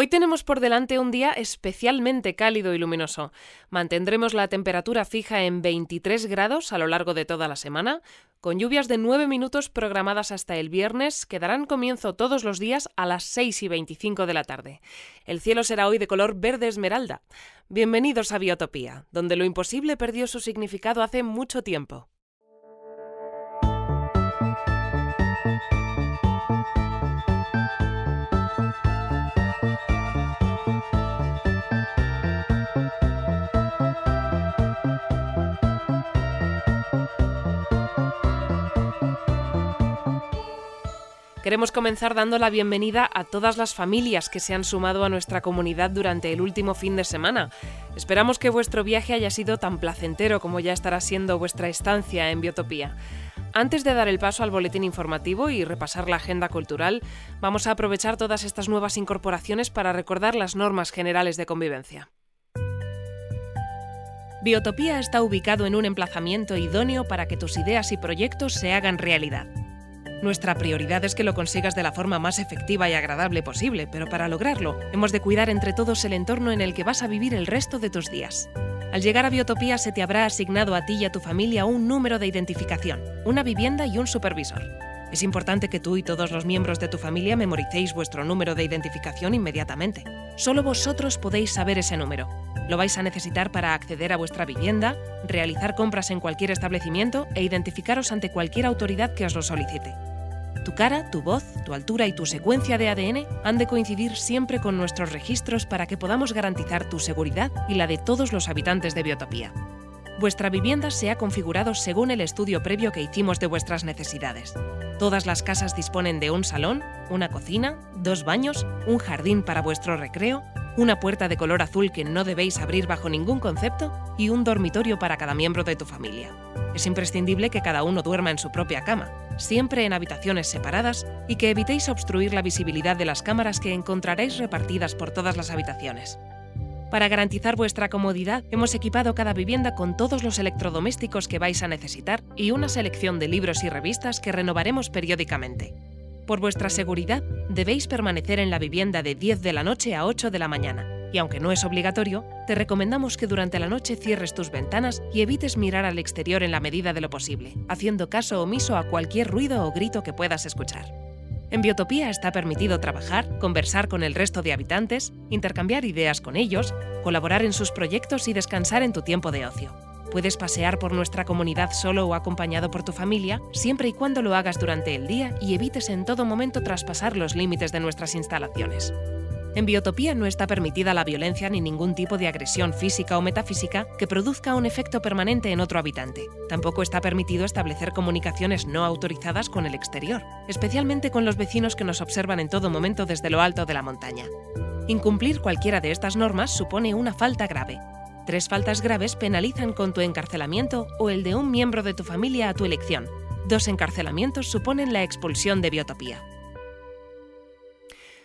Hoy tenemos por delante un día especialmente cálido y luminoso. Mantendremos la temperatura fija en 23 grados a lo largo de toda la semana, con lluvias de 9 minutos programadas hasta el viernes, que darán comienzo todos los días a las 6 y 25 de la tarde. El cielo será hoy de color verde esmeralda. Bienvenidos a Biotopía, donde lo imposible perdió su significado hace mucho tiempo. Queremos comenzar dando la bienvenida a todas las familias que se han sumado a nuestra comunidad durante el último fin de semana. Esperamos que vuestro viaje haya sido tan placentero como ya estará siendo vuestra estancia en Biotopía. Antes de dar el paso al boletín informativo y repasar la agenda cultural, vamos a aprovechar todas estas nuevas incorporaciones para recordar las normas generales de convivencia. Biotopía está ubicado en un emplazamiento idóneo para que tus ideas y proyectos se hagan realidad. Nuestra prioridad es que lo consigas de la forma más efectiva y agradable posible, pero para lograrlo hemos de cuidar entre todos el entorno en el que vas a vivir el resto de tus días. Al llegar a Biotopía se te habrá asignado a ti y a tu familia un número de identificación, una vivienda y un supervisor. Es importante que tú y todos los miembros de tu familia memoricéis vuestro número de identificación inmediatamente. Solo vosotros podéis saber ese número. Lo vais a necesitar para acceder a vuestra vivienda, realizar compras en cualquier establecimiento e identificaros ante cualquier autoridad que os lo solicite. Tu cara, tu voz, tu altura y tu secuencia de ADN han de coincidir siempre con nuestros registros para que podamos garantizar tu seguridad y la de todos los habitantes de Biotopía. Vuestra vivienda se ha configurado según el estudio previo que hicimos de vuestras necesidades. Todas las casas disponen de un salón, una cocina, dos baños, un jardín para vuestro recreo, una puerta de color azul que no debéis abrir bajo ningún concepto y un dormitorio para cada miembro de tu familia. Es imprescindible que cada uno duerma en su propia cama, siempre en habitaciones separadas y que evitéis obstruir la visibilidad de las cámaras que encontraréis repartidas por todas las habitaciones. Para garantizar vuestra comodidad, hemos equipado cada vivienda con todos los electrodomésticos que vais a necesitar y una selección de libros y revistas que renovaremos periódicamente. Por vuestra seguridad, debéis permanecer en la vivienda de 10 de la noche a 8 de la mañana. Y aunque no es obligatorio, te recomendamos que durante la noche cierres tus ventanas y evites mirar al exterior en la medida de lo posible, haciendo caso omiso a cualquier ruido o grito que puedas escuchar. En Biotopía está permitido trabajar, conversar con el resto de habitantes, intercambiar ideas con ellos, colaborar en sus proyectos y descansar en tu tiempo de ocio. Puedes pasear por nuestra comunidad solo o acompañado por tu familia, siempre y cuando lo hagas durante el día y evites en todo momento traspasar los límites de nuestras instalaciones. En Biotopía no está permitida la violencia ni ningún tipo de agresión física o metafísica que produzca un efecto permanente en otro habitante. Tampoco está permitido establecer comunicaciones no autorizadas con el exterior, especialmente con los vecinos que nos observan en todo momento desde lo alto de la montaña. Incumplir cualquiera de estas normas supone una falta grave. Tres faltas graves penalizan con tu encarcelamiento o el de un miembro de tu familia a tu elección. Dos encarcelamientos suponen la expulsión de Biotopía.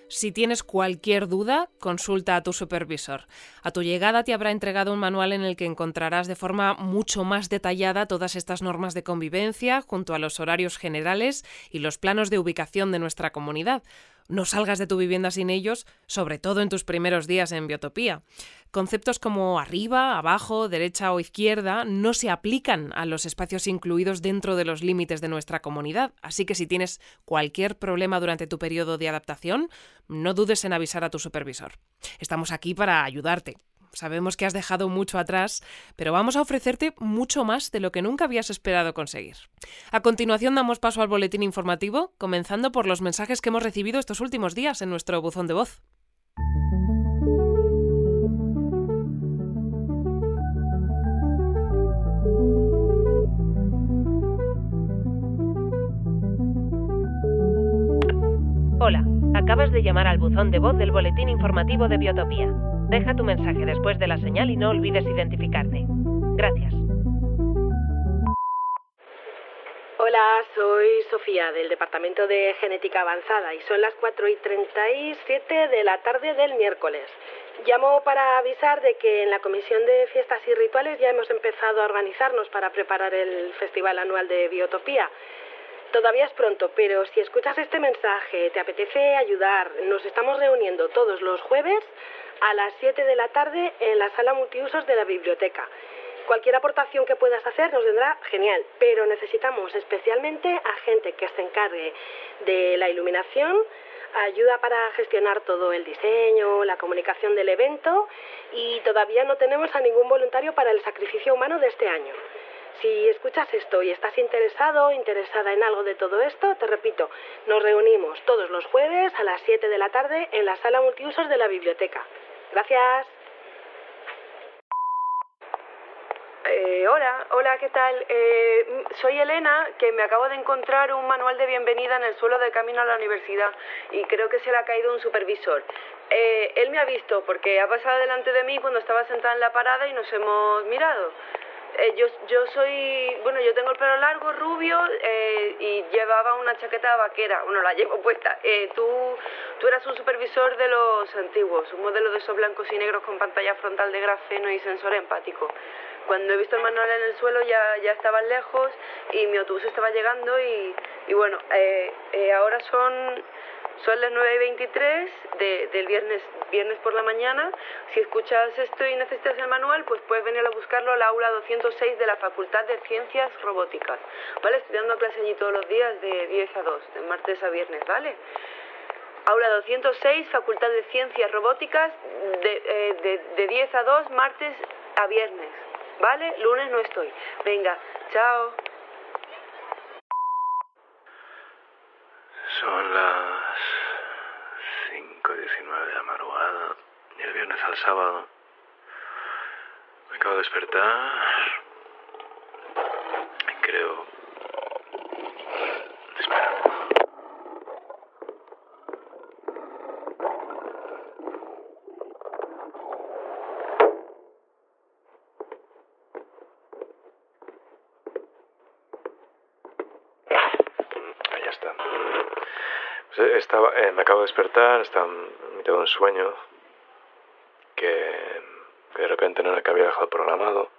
Si tienes cualquier duda, consulta a tu supervisor. A tu llegada te habrá entregado un manual en el que encontrarás de forma mucho más detallada todas estas normas de convivencia, junto a los horarios generales y los planos de ubicación de nuestra comunidad. No salgas de tu vivienda sin ellos, sobre todo en tus primeros días en Biotopía. Conceptos como arriba, abajo, derecha o izquierda no se aplican a los espacios incluidos dentro de los límites de nuestra comunidad, así que si tienes cualquier problema durante tu periodo de adaptación, no dudes en avisar a tu supervisor. Estamos aquí para ayudarte. Sabemos que has dejado mucho atrás, pero vamos a ofrecerte mucho más de lo que nunca habías esperado conseguir. A continuación damos paso al boletín informativo, comenzando por los mensajes que hemos recibido estos últimos días en nuestro buzón de voz. Hola, acabas de llamar al buzón de voz del boletín informativo de Biotopía. Deja tu mensaje después de la señal y no olvides identificarte. Gracias. Hola, soy Sofía del Departamento de Genética Avanzada y son las 4 y 37 de la tarde del miércoles. Llamo para avisar de que en la Comisión de Fiestas y Rituales ya hemos empezado a organizarnos para preparar el Festival Anual de Biotopía. Todavía es pronto, pero si escuchas este mensaje, te apetece ayudar, nos estamos reuniendo todos los jueves a las 7 de la tarde en la sala multiusos de la biblioteca. Cualquier aportación que puedas hacer nos vendrá genial, pero necesitamos especialmente a gente que se encargue de la iluminación, ayuda para gestionar todo el diseño, la comunicación del evento y todavía no tenemos a ningún voluntario para el sacrificio humano de este año. Si escuchas esto y estás interesado, interesada en algo de todo esto, te repito, nos reunimos todos los jueves a las 7 de la tarde en la sala multiusos de la biblioteca. Gracias. Eh, hola, hola, ¿qué tal? Eh, soy Elena, que me acabo de encontrar un manual de bienvenida en el suelo de camino a la universidad y creo que se le ha caído un supervisor. Eh, él me ha visto porque ha pasado delante de mí cuando estaba sentada en la parada y nos hemos mirado. Eh, yo, yo soy, bueno, yo tengo el pelo largo, rubio eh, y llevaba una chaqueta vaquera, bueno, la llevo puesta. Eh, tú, tú eras un supervisor de los antiguos, un modelo de esos blancos y negros con pantalla frontal de grafeno y sensor empático. Cuando he visto el manual en el suelo ya, ya estaban lejos y mi autobús estaba llegando y, y bueno, ahora son son las 9 y 23 del viernes, viernes por la mañana. Si escuchas esto y necesitas el manual, pues puedes venir a buscarlo al aula 206 de la Facultad de Ciencias Robóticas. ¿Vale? Estoy dando clase allí todos los días de 10 a 2, de martes a viernes, ¿vale? Aula 206, Facultad de Ciencias Robóticas, de, eh, de, de 10 a 2, martes a viernes. ¿Vale? Lunes no estoy. Venga, chao. Son las 5.19 de la madrugada y el viernes al sábado. Me acabo de despertar. Creo... Espera. Ahí está. Pues, eh, estaba, eh, me acabo de despertar, estaba en mitad de un sueño que, que de repente no era el que había dejado programado.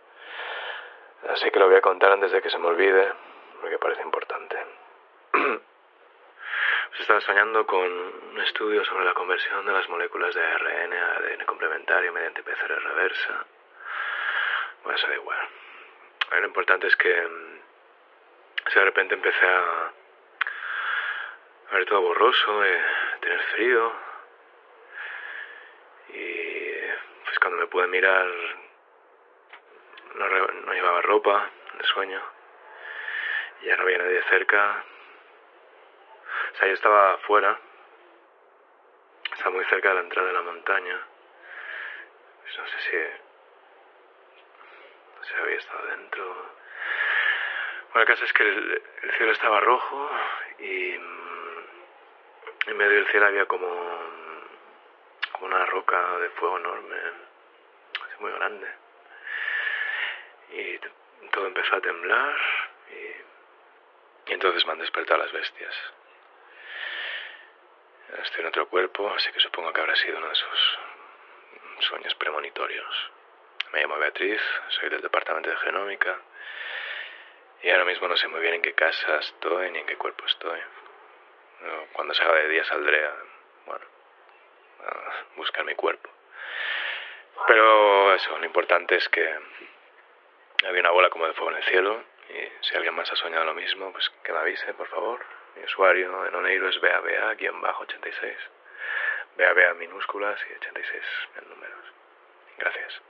Así que lo voy a contar antes de que se me olvide, porque parece importante. Pues estaba soñando con un estudio sobre la conversión de las moléculas de ARN a ADN complementario mediante PCR reversa. Bueno, eso da igual. Lo importante es que mm, de repente empecé a ver todo borroso, eh, tener frío. Y pues cuando me pude mirar no, no llevaba ropa de sueño. Ya no había nadie cerca. O sea, yo estaba afuera. Estaba muy cerca de la entrada de la montaña. Pues no sé si... No sé había estado dentro. Bueno, el caso es que el, el cielo estaba rojo y en medio del cielo había como, una roca de fuego enorme, muy grande. Y todo empezó a temblar y, y entonces me han despertado las bestias. Estoy en otro cuerpo, así que supongo que habrá sido uno de esos sueños premonitorios. Me llamo Beatriz, soy del departamento de genómica y ahora mismo no sé muy bien en qué casa estoy ni en qué cuerpo estoy. No, Cuando salga de día saldré a, bueno, a buscar mi cuerpo. Pero eso, lo importante es que había una bola como de fuego en el cielo y si alguien más ha soñado lo mismo, pues que me avise, por favor. Mi usuario en Oneiro es BABA-86. BABA minúsculas y 86 en números. Gracias.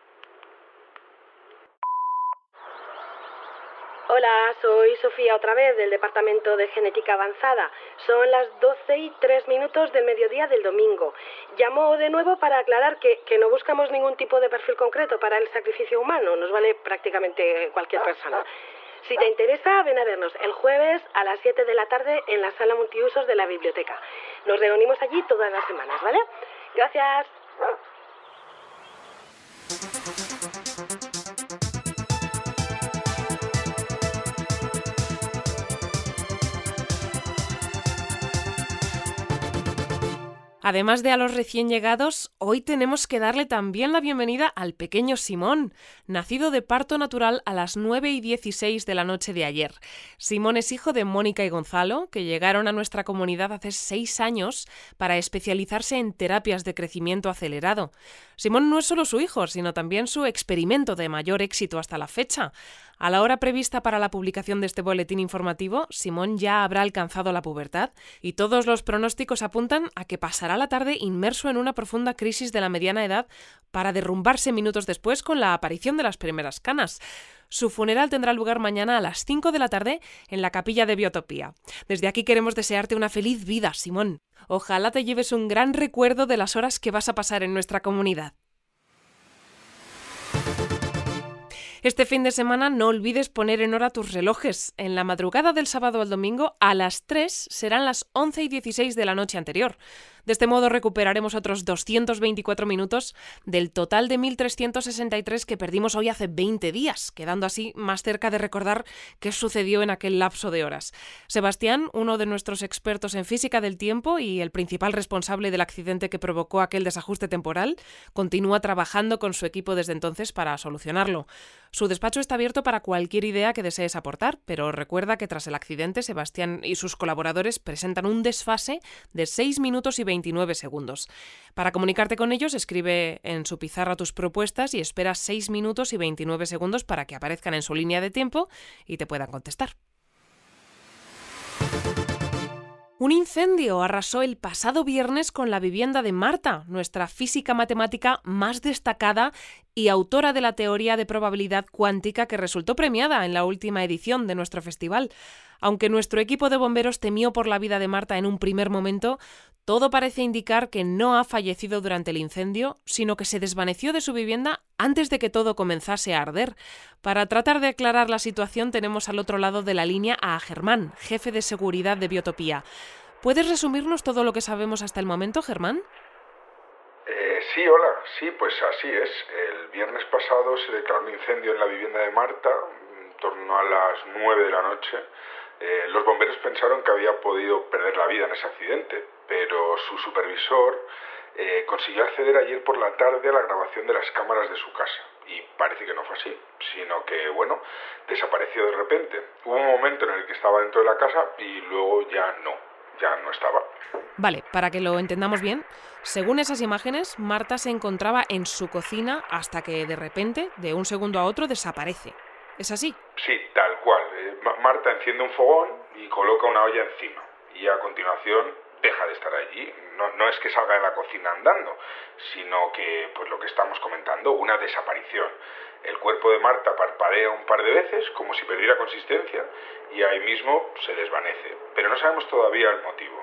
Hola, soy Sofía otra vez del Departamento de Genética Avanzada. Son las 12 y 3 minutos del mediodía del domingo. Llamo de nuevo para aclarar que, que no buscamos ningún tipo de perfil concreto para el sacrificio humano. Nos vale prácticamente cualquier persona. Si te interesa, ven a vernos el jueves a las 7 de la tarde en la sala multiusos de la biblioteca. Nos reunimos allí todas las semanas, ¿vale? Gracias. Además de a los recién llegados, hoy tenemos que darle también la bienvenida al pequeño Simón, nacido de parto natural a las 9 y 16 de la noche de ayer. Simón es hijo de Mónica y Gonzalo, que llegaron a nuestra comunidad hace seis años para especializarse en terapias de crecimiento acelerado. Simón no es solo su hijo, sino también su experimento de mayor éxito hasta la fecha. A la hora prevista para la publicación de este boletín informativo, Simón ya habrá alcanzado la pubertad y todos los pronósticos apuntan a que pasará la tarde inmerso en una profunda crisis de la mediana edad para derrumbarse minutos después con la aparición de las primeras canas. Su funeral tendrá lugar mañana a las 5 de la tarde en la capilla de Biotopía. Desde aquí queremos desearte una feliz vida, Simón. Ojalá te lleves un gran recuerdo de las horas que vas a pasar en nuestra comunidad. Este fin de semana no olvides poner en hora tus relojes. En la madrugada del sábado al domingo a las 3 serán las 11 y 16 de la noche anterior. De este modo recuperaremos otros 224 minutos del total de 1.363 que perdimos hoy hace 20 días, quedando así más cerca de recordar qué sucedió en aquel lapso de horas. Sebastián, uno de nuestros expertos en física del tiempo y el principal responsable del accidente que provocó aquel desajuste temporal, continúa trabajando con su equipo desde entonces para solucionarlo. Su despacho está abierto para cualquier idea que desees aportar, pero recuerda que tras el accidente Sebastián y sus colaboradores presentan un desfase de 6 minutos y 20 29 segundos. Para comunicarte con ellos, escribe en su pizarra tus propuestas y espera 6 minutos y 29 segundos para que aparezcan en su línea de tiempo y te puedan contestar. Un incendio arrasó el pasado viernes con la vivienda de Marta, nuestra física matemática más destacada y autora de la teoría de probabilidad cuántica que resultó premiada en la última edición de nuestro festival. Aunque nuestro equipo de bomberos temió por la vida de Marta en un primer momento, todo parece indicar que no ha fallecido durante el incendio, sino que se desvaneció de su vivienda antes de que todo comenzase a arder. Para tratar de aclarar la situación tenemos al otro lado de la línea a Germán, jefe de seguridad de Biotopía. ¿Puedes resumirnos todo lo que sabemos hasta el momento, Germán? Eh, sí, hola, sí, pues así es. El viernes pasado se declaró un incendio en la vivienda de Marta, en torno a las 9 de la noche. Eh, los bomberos pensaron que había podido perder la vida en ese accidente, pero su supervisor eh, consiguió acceder ayer por la tarde a la grabación de las cámaras de su casa. Y parece que no fue así, sino que, bueno, desapareció de repente. Hubo un momento en el que estaba dentro de la casa y luego ya no, ya no estaba. Vale, para que lo entendamos bien, según esas imágenes, Marta se encontraba en su cocina hasta que de repente, de un segundo a otro, desaparece. ¿Es así? Sí, tal cual. Eh, Marta enciende un fogón y coloca una olla encima. Y a continuación deja de estar allí. No, no, es que salga de la cocina andando, sino que, pues lo que estamos comentando, una desaparición. El cuerpo de Marta parpadea un par de veces, como si perdiera consistencia, y ahí mismo se desvanece. Pero no sabemos todavía el motivo.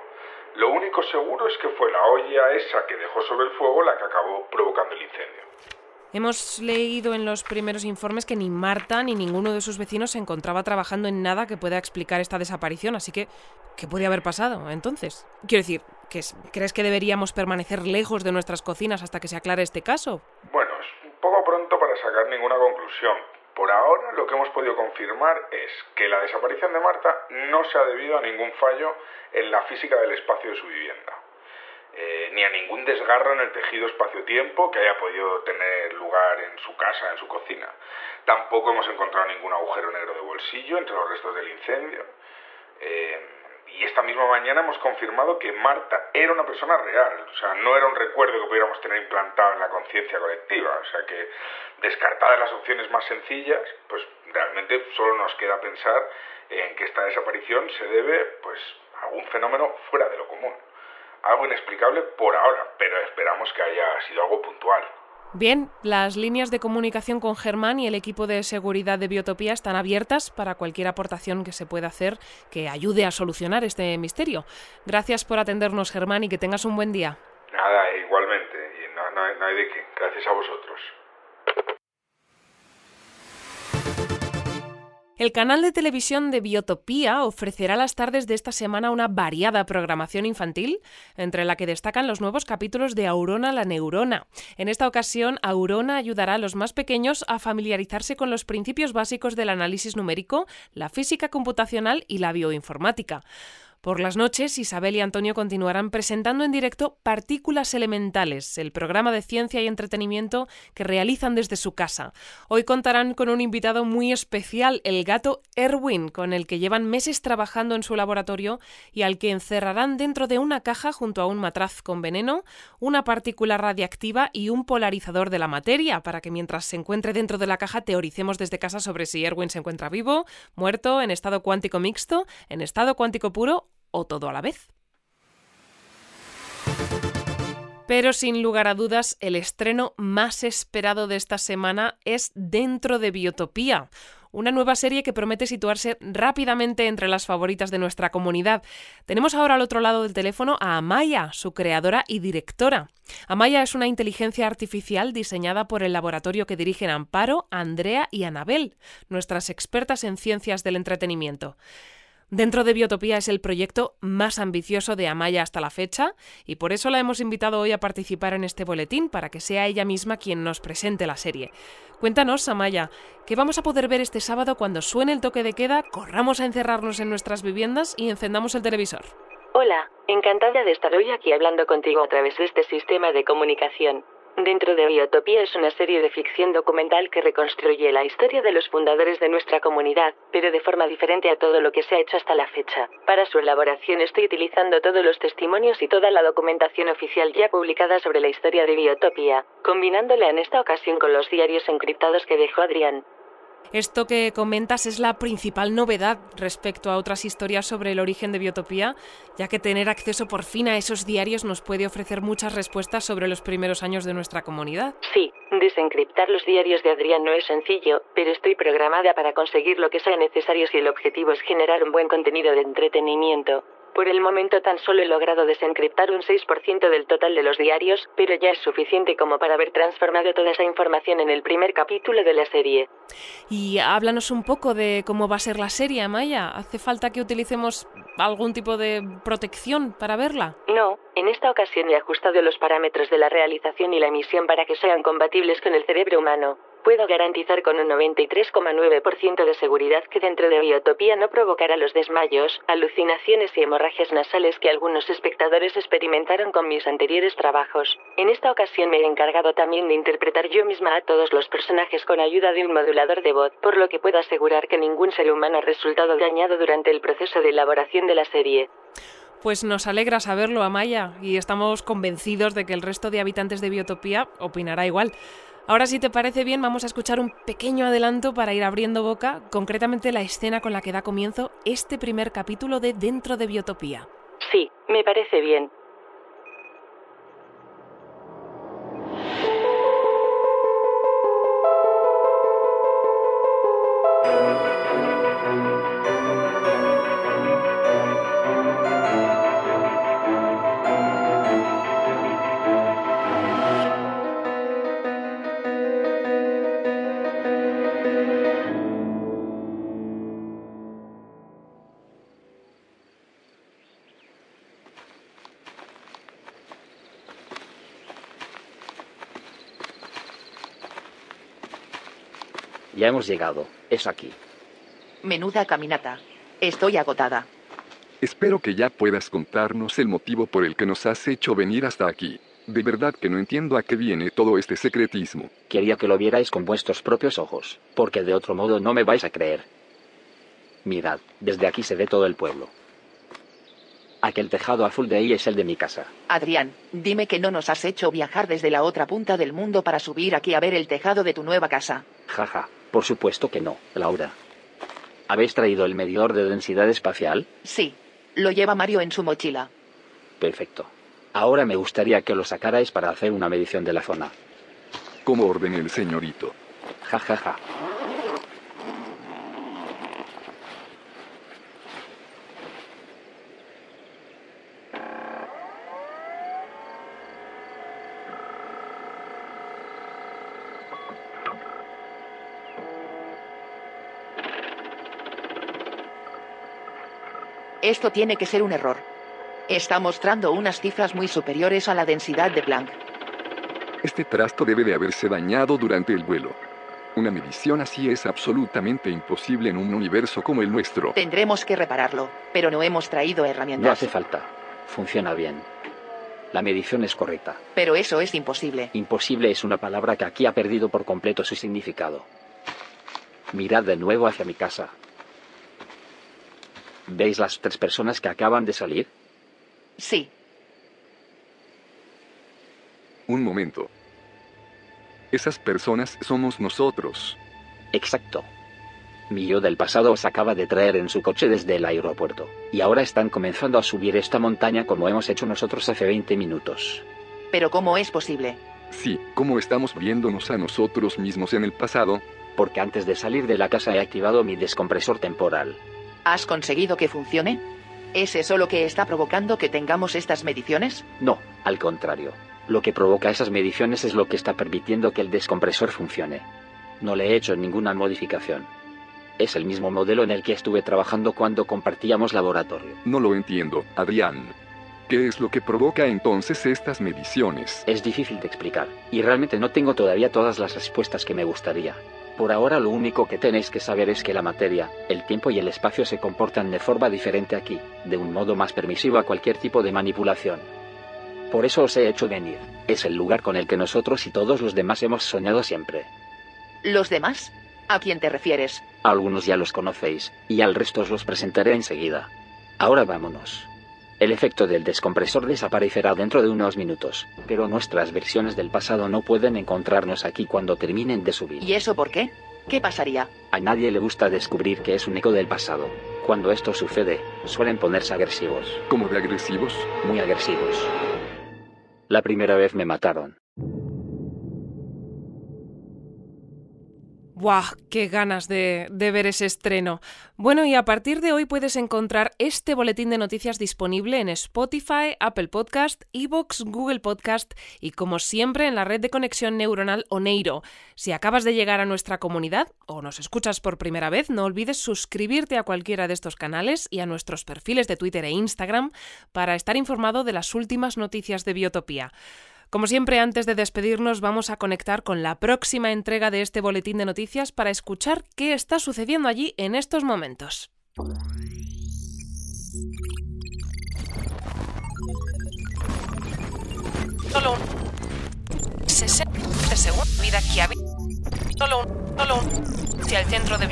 Lo único seguro es que fue la olla esa que dejó sobre el fuego la que acabó provocando el incendio. Hemos leído en los primeros informes que ni Marta ni ninguno de sus vecinos se encontraba trabajando en nada que pueda explicar esta desaparición, así que, ¿qué puede haber pasado entonces? Quiero decir, ¿crees que deberíamos permanecer lejos de nuestras cocinas hasta que se aclare este caso? Bueno, poco pronto para sacar ninguna conclusión. Por ahora lo que hemos podido confirmar es que la desaparición de Marta no se ha debido a ningún fallo en la física del espacio de su vivienda. Eh, ni a ningún desgarro en el tejido espacio-tiempo que haya podido tener lugar en su casa, en su cocina. Tampoco hemos encontrado ningún agujero negro de bolsillo entre los restos del incendio. Y esta misma mañana hemos confirmado que Marta era una persona real, o sea, no era un recuerdo que pudiéramos tener implantado en la conciencia colectiva, o sea que descartadas las opciones más sencillas, pues realmente solo nos queda pensar en que esta desaparición se debe pues a algún fenómeno fuera de lo común algo inexplicable por ahora, pero esperamos que haya sido algo puntual. Bien, las líneas de comunicación con Germán y el equipo de seguridad de Biotopía están abiertas para cualquier aportación que se pueda hacer que ayude a solucionar este misterio. Gracias por atendernos, Germán, y que tengas un buen día. Nada, igualmente. Y no, no hay de qué. Gracias a vosotros. El canal de televisión de Biotopía ofrecerá las tardes de esta semana una variada programación infantil, entre la que destacan los nuevos capítulos de Aurona la Neurona. En esta ocasión, Aurona ayudará a los más pequeños a familiarizarse con los principios básicos del análisis numérico, la física computacional y la bioinformática. Por las noches, Isabel y Antonio continuarán presentando en directo Partículas Elementales, el programa de ciencia y entretenimiento que realizan desde su casa. Hoy contarán con un invitado muy especial, el gato Erwin, con el que llevan meses trabajando en su laboratorio y al que encerrarán dentro de una caja junto a un matraz con veneno, una partícula radiactiva y un polarizador de la materia, para que mientras se encuentre dentro de la caja teoricemos desde casa sobre si Erwin se encuentra vivo, muerto, en estado cuántico mixto, en estado cuántico puro o todo a la vez. Pero sin lugar a dudas, el estreno más esperado de esta semana es Dentro de Biotopía, una nueva serie que promete situarse rápidamente entre las favoritas de nuestra comunidad. Tenemos ahora al otro lado del teléfono a Amaya, su creadora y directora. Amaya es una inteligencia artificial diseñada por el laboratorio que dirigen Amparo, Andrea y Anabel, nuestras expertas en ciencias del entretenimiento. Dentro de Biotopía es el proyecto más ambicioso de Amaya hasta la fecha y por eso la hemos invitado hoy a participar en este boletín para que sea ella misma quien nos presente la serie. Cuéntanos, Amaya, ¿qué vamos a poder ver este sábado cuando suene el toque de queda, corramos a encerrarnos en nuestras viviendas y encendamos el televisor? Hola, encantada de estar hoy aquí hablando contigo a través de este sistema de comunicación. Dentro de Biotopía es una serie de ficción documental que reconstruye la historia de los fundadores de nuestra comunidad, pero de forma diferente a todo lo que se ha hecho hasta la fecha. Para su elaboración estoy utilizando todos los testimonios y toda la documentación oficial ya publicada sobre la historia de Biotopía, combinándola en esta ocasión con los diarios encriptados que dejó Adrián. Esto que comentas es la principal novedad respecto a otras historias sobre el origen de Biotopía, ya que tener acceso por fin a esos diarios nos puede ofrecer muchas respuestas sobre los primeros años de nuestra comunidad. Sí, desencriptar los diarios de Adrián no es sencillo, pero estoy programada para conseguir lo que sea necesario si el objetivo es generar un buen contenido de entretenimiento. Por el momento tan solo he logrado desencriptar un 6% del total de los diarios, pero ya es suficiente como para haber transformado toda esa información en el primer capítulo de la serie. Y háblanos un poco de cómo va a ser la serie, Amaya. ¿Hace falta que utilicemos algún tipo de protección para verla? No, en esta ocasión he ajustado los parámetros de la realización y la emisión para que sean compatibles con el cerebro humano. Puedo garantizar con un 93,9% de seguridad que dentro de Biotopía no provocará los desmayos, alucinaciones y hemorragias nasales que algunos espectadores experimentaron con mis anteriores trabajos. En esta ocasión me he encargado también de interpretar yo misma a todos los personajes con ayuda de un modulador de voz, por lo que puedo asegurar que ningún ser humano ha resultado dañado durante el proceso de elaboración de la serie. Pues nos alegra saberlo, Amaya, y estamos convencidos de que el resto de habitantes de Biotopía opinará igual. Ahora, si te parece bien, vamos a escuchar un pequeño adelanto para ir abriendo boca, concretamente la escena con la que da comienzo este primer capítulo de Dentro de Biotopía. Sí, me parece bien. Ya hemos llegado. Es aquí. Menuda caminata. Estoy agotada. Espero que ya puedas contarnos el motivo por el que nos has hecho venir hasta aquí. De verdad que no entiendo a qué viene todo este secretismo. Quería que lo vierais con vuestros propios ojos, porque de otro modo no me vais a creer. Mirad, desde aquí se ve todo el pueblo. Aquel tejado azul de ahí es el de mi casa. Adrián, dime que no nos has hecho viajar desde la otra punta del mundo para subir aquí a ver el tejado de tu nueva casa. Jaja, por supuesto que no, Laura. ¿Habéis traído el medidor de densidad espacial? Sí, lo lleva Mario en su mochila. Perfecto. Ahora me gustaría que lo sacarais para hacer una medición de la zona. Como ordene el señorito. Ja, ja, ja. Esto tiene que ser un error. Está mostrando unas cifras muy superiores a la densidad de Planck. Este trasto debe de haberse dañado durante el vuelo. Una medición así es absolutamente imposible en un universo como el nuestro. Tendremos que repararlo, pero no hemos traído herramientas. No hace falta. Funciona bien. La medición es correcta. Pero eso es imposible. Imposible es una palabra que aquí ha perdido por completo su significado. Mirad de nuevo hacia mi casa. ¿Veis las tres personas que acaban de salir? Sí. Un momento. Esas personas somos nosotros. Exacto. Mi yo del pasado os acaba de traer en su coche desde el aeropuerto. Y ahora están comenzando a subir esta montaña como hemos hecho nosotros hace 20 minutos. Pero ¿cómo es posible? Sí, como estamos viéndonos a nosotros mismos en el pasado. Porque antes de salir de la casa he activado mi descompresor temporal. ¿Has conseguido que funcione? ¿Es eso lo que está provocando que tengamos estas mediciones? No, al contrario. Lo que provoca esas mediciones es lo que está permitiendo que el descompresor funcione. No le he hecho ninguna modificación. Es el mismo modelo en el que estuve trabajando cuando compartíamos laboratorio. No lo entiendo, Adrián. ¿Qué es lo que provoca entonces estas mediciones? Es difícil de explicar, y realmente no tengo todavía todas las respuestas que me gustaría. Por ahora lo único que tenéis que saber es que la materia, el tiempo y el espacio se comportan de forma diferente aquí, de un modo más permisivo a cualquier tipo de manipulación. Por eso os he hecho venir. Es el lugar con el que nosotros y todos los demás hemos soñado siempre. ¿Los demás? ¿A quién te refieres? algunos ya los conocéis, y al resto os los presentaré enseguida. Ahora vámonos. El efecto del descompresor desaparecerá dentro de unos minutos, pero nuestras versiones del pasado no pueden encontrarnos aquí cuando terminen de subir. ¿Y eso por qué? ¿Qué pasaría? A nadie le gusta descubrir que es un eco del pasado. Cuando esto sucede, suelen ponerse agresivos. ¿Cómo de agresivos? Muy agresivos. La primera vez me mataron. ¡Buah! ¡Qué ganas de, de, ver ese estreno! Bueno, y a partir de hoy puedes encontrar este boletín de noticias disponible en Spotify, Apple Podcast, Evox, Google Podcast y, como siempre, en la red de conexión neuronal Oneiro. Si acabas de llegar a nuestra comunidad o nos escuchas por primera vez, no olvides suscribirte a cualquiera de estos canales y a nuestros perfiles de Twitter e Instagram para estar informado de las últimas noticias de Biotopía. Como siempre, antes de despedirnos, vamos a conectar con la próxima entrega de este boletín de noticias para escuchar qué está sucediendo allí en estos momentos. Solo un 60 segundos vida que había. Solo un, solo un hacia el centro de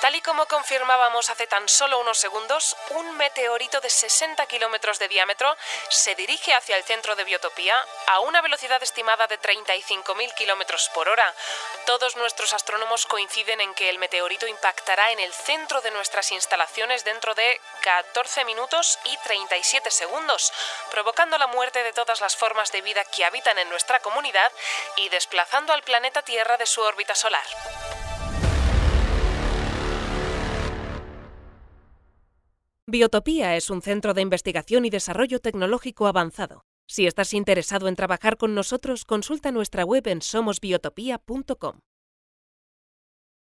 Tal y como confirmábamos hace tan solo unos segundos, un meteorito de 60 kilómetros de diámetro se dirige hacia el centro de Biotopía a una velocidad estimada de 35.000 kilómetros por hora. Todos nuestros astrónomos coinciden en que el meteorito impactará en el centro de nuestras instalaciones dentro de 14 minutos y 37 segundos, provocando la muerte de todas las formas de vida que habitan en nuestra comunidad y desplazando al planeta Tierra de su órbita solar. Biotopía es un centro de investigación y desarrollo tecnológico avanzado. Si estás interesado en trabajar con nosotros, consulta nuestra web en somosbiotopía.com.